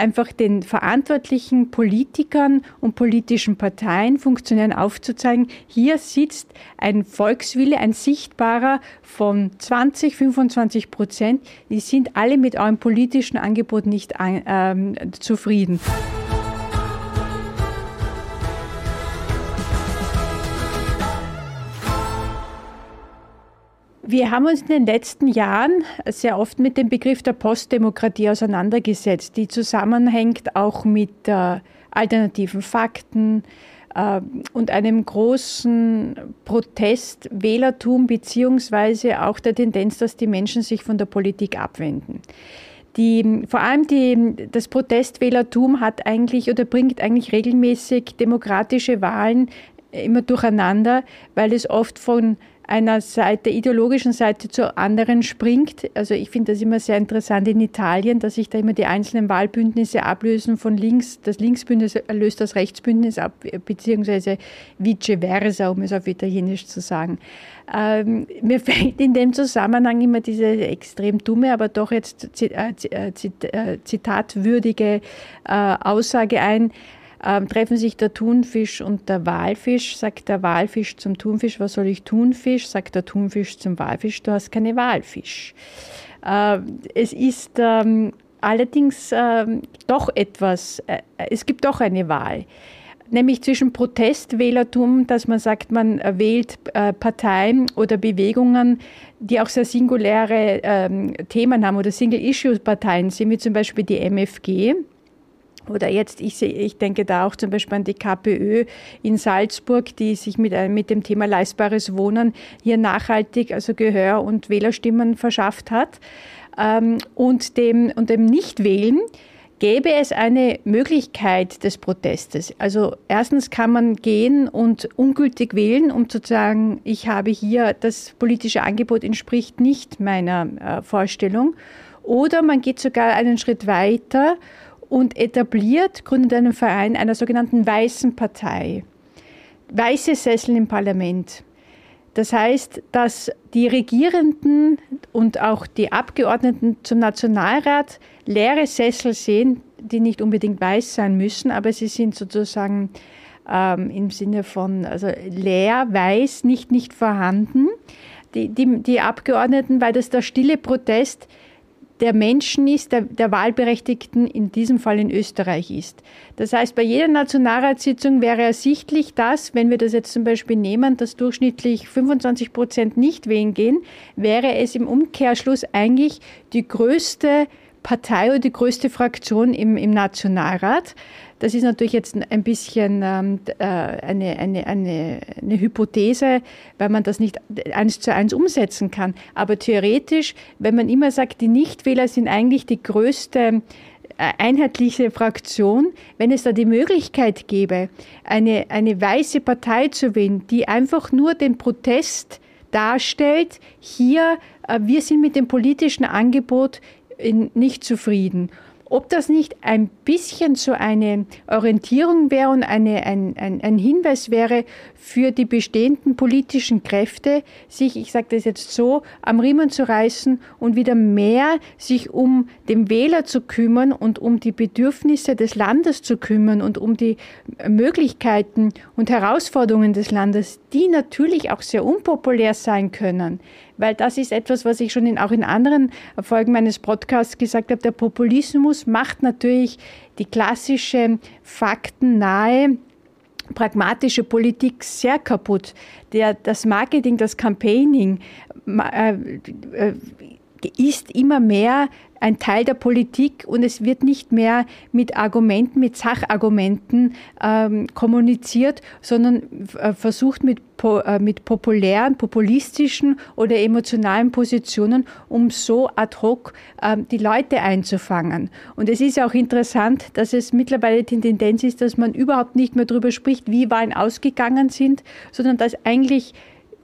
einfach den verantwortlichen Politikern und politischen Parteien, Funktionären aufzuzeigen, hier sitzt ein Volkswille, ein sichtbarer von 20, 25 Prozent. Die sind alle mit eurem politischen Angebot nicht ähm, zufrieden. Wir haben uns in den letzten Jahren sehr oft mit dem Begriff der Postdemokratie auseinandergesetzt, die zusammenhängt auch mit äh, alternativen Fakten äh, und einem großen Protest, Wählertum beziehungsweise auch der Tendenz, dass die Menschen sich von der Politik abwenden. Die, vor allem die, das Protestwählertum hat eigentlich oder bringt eigentlich regelmäßig demokratische Wahlen immer durcheinander, weil es oft von einer Seite, ideologischen Seite zur anderen springt. Also ich finde das immer sehr interessant in Italien, dass sich da immer die einzelnen Wahlbündnisse ablösen von links. Das Linksbündnis löst das Rechtsbündnis ab, beziehungsweise vice versa, um es auf Italienisch zu sagen. Ähm, mir fällt in dem Zusammenhang immer diese extrem dumme, aber doch jetzt äh, äh, äh, zitatwürdige Aussage ein, ähm, treffen sich der Thunfisch und der Walfisch. Sagt der Walfisch zum Thunfisch, was soll ich Thunfisch? Sagt der Thunfisch zum Walfisch, du hast keine Walfisch. Äh, es ist ähm, allerdings äh, doch etwas, äh, es gibt doch eine Wahl nämlich zwischen Protestwählertum, dass man sagt, man wählt äh, Parteien oder Bewegungen, die auch sehr singuläre ähm, Themen haben oder Single-Issue-Parteien sind, wie zum Beispiel die MFG. Oder jetzt, ich, ich denke da auch zum Beispiel an die KPÖ in Salzburg, die sich mit, äh, mit dem Thema leistbares Wohnen hier nachhaltig also Gehör und Wählerstimmen verschafft hat. Ähm, und dem, und dem Nichtwählen gäbe es eine Möglichkeit des Protestes. Also erstens kann man gehen und ungültig wählen, um zu sagen, ich habe hier, das politische Angebot entspricht nicht meiner äh, Vorstellung. Oder man geht sogar einen Schritt weiter und etabliert, gründet einen Verein einer sogenannten Weißen Partei. Weiße Sessel im Parlament. Das heißt, dass die Regierenden und auch die Abgeordneten zum Nationalrat leere Sessel sehen, die nicht unbedingt weiß sein müssen, aber sie sind sozusagen ähm, im Sinne von also leer, weiß, nicht, nicht vorhanden. Die, die, die Abgeordneten, weil das der stille Protest der Menschen ist, der, der Wahlberechtigten in diesem Fall in Österreich ist. Das heißt, bei jeder Nationalratssitzung wäre ersichtlich, dass, wenn wir das jetzt zum Beispiel nehmen, dass durchschnittlich 25 Prozent nicht wählen gehen, wäre es im Umkehrschluss eigentlich die größte Partei oder die größte Fraktion im, im Nationalrat. Das ist natürlich jetzt ein bisschen ähm, äh, eine, eine, eine, eine Hypothese, weil man das nicht eins zu eins umsetzen kann. Aber theoretisch, wenn man immer sagt, die Nichtwähler sind eigentlich die größte äh, einheitliche Fraktion, wenn es da die Möglichkeit gäbe, eine, eine weiße Partei zu wählen, die einfach nur den Protest darstellt, hier, äh, wir sind mit dem politischen Angebot nicht zufrieden. Ob das nicht ein bisschen so eine Orientierung wäre und eine, ein, ein, ein Hinweis wäre für die bestehenden politischen Kräfte, sich, ich sage das jetzt so, am Riemen zu reißen und wieder mehr sich um den Wähler zu kümmern und um die Bedürfnisse des Landes zu kümmern und um die Möglichkeiten und Herausforderungen des Landes, die natürlich auch sehr unpopulär sein können weil das ist etwas, was ich schon in, auch in anderen Folgen meines Podcasts gesagt habe. Der Populismus macht natürlich die klassische faktennahe pragmatische Politik sehr kaputt. Der, das Marketing, das Campaigning äh, äh, ist immer mehr ein Teil der Politik und es wird nicht mehr mit Argumenten, mit Sachargumenten ähm, kommuniziert, sondern äh, versucht mit, äh, mit populären, populistischen oder emotionalen Positionen, um so ad hoc äh, die Leute einzufangen. Und es ist auch interessant, dass es mittlerweile die Tendenz ist, dass man überhaupt nicht mehr darüber spricht, wie Wahlen ausgegangen sind, sondern dass eigentlich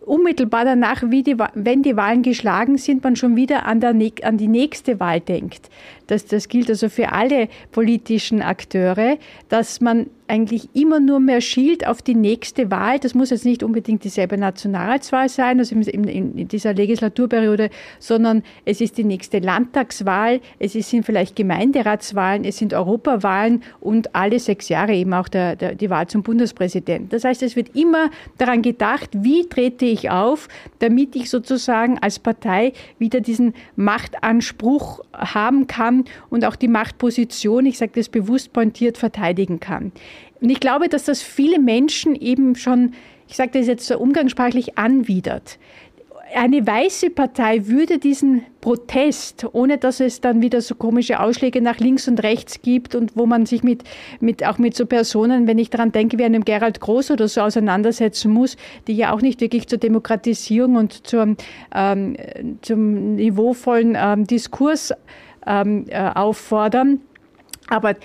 unmittelbar danach, die, wenn die Wahlen geschlagen sind, man schon wieder an, der, an die nächste Wahl denkt. das, das gilt also für alle politischen Akteure, dass man eigentlich immer nur mehr schielt auf die nächste Wahl. Das muss jetzt nicht unbedingt dieselbe Nationalratswahl sein, also in, in, dieser Legislaturperiode, sondern es ist die nächste Landtagswahl, es sind vielleicht Gemeinderatswahlen, es sind Europawahlen und alle sechs Jahre eben auch der, der, die Wahl zum Bundespräsidenten. Das heißt, es wird immer daran gedacht, wie trete ich auf, damit ich sozusagen als Partei wieder diesen Machtanspruch haben kann und auch die Machtposition, ich sage das bewusst pointiert, verteidigen kann. Und ich glaube, dass das viele Menschen eben schon, ich sage das jetzt so umgangssprachlich, anwidert. Eine weiße Partei würde diesen Protest, ohne dass es dann wieder so komische Ausschläge nach links und rechts gibt und wo man sich mit, mit auch mit so Personen, wenn ich daran denke, wie einem Gerald Groß oder so auseinandersetzen muss, die ja auch nicht wirklich zur Demokratisierung und zum, ähm, zum niveauvollen ähm, Diskurs ähm, äh, auffordern aber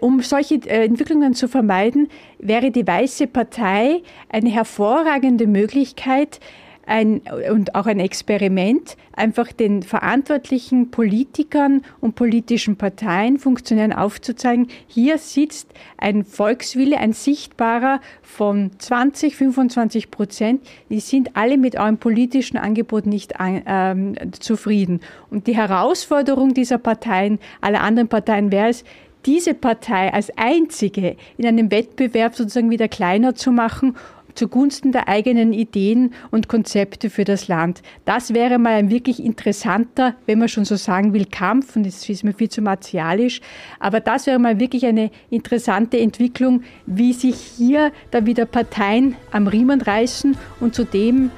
um solche äh, Entwicklungen zu vermeiden, wäre die Weiße Partei eine hervorragende Möglichkeit, ein, und auch ein Experiment, einfach den verantwortlichen Politikern und politischen Parteien, Funktionären aufzuzeigen, hier sitzt ein Volkswille, ein sichtbarer von 20, 25 Prozent, die sind alle mit eurem politischen Angebot nicht ähm, zufrieden. Und die Herausforderung dieser Parteien, aller anderen Parteien wäre es, diese Partei als einzige in einem Wettbewerb sozusagen wieder kleiner zu machen zugunsten der eigenen Ideen und Konzepte für das Land. Das wäre mal ein wirklich interessanter, wenn man schon so sagen will, Kampf, und das ist mir viel zu martialisch, aber das wäre mal wirklich eine interessante Entwicklung, wie sich hier da wieder Parteien am Riemen reißen und zudem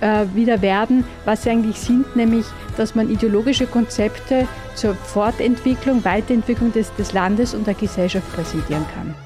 äh, wieder werden, was sie eigentlich sind, nämlich dass man ideologische Konzepte zur Fortentwicklung, Weiterentwicklung des, des Landes und der Gesellschaft präsentieren kann.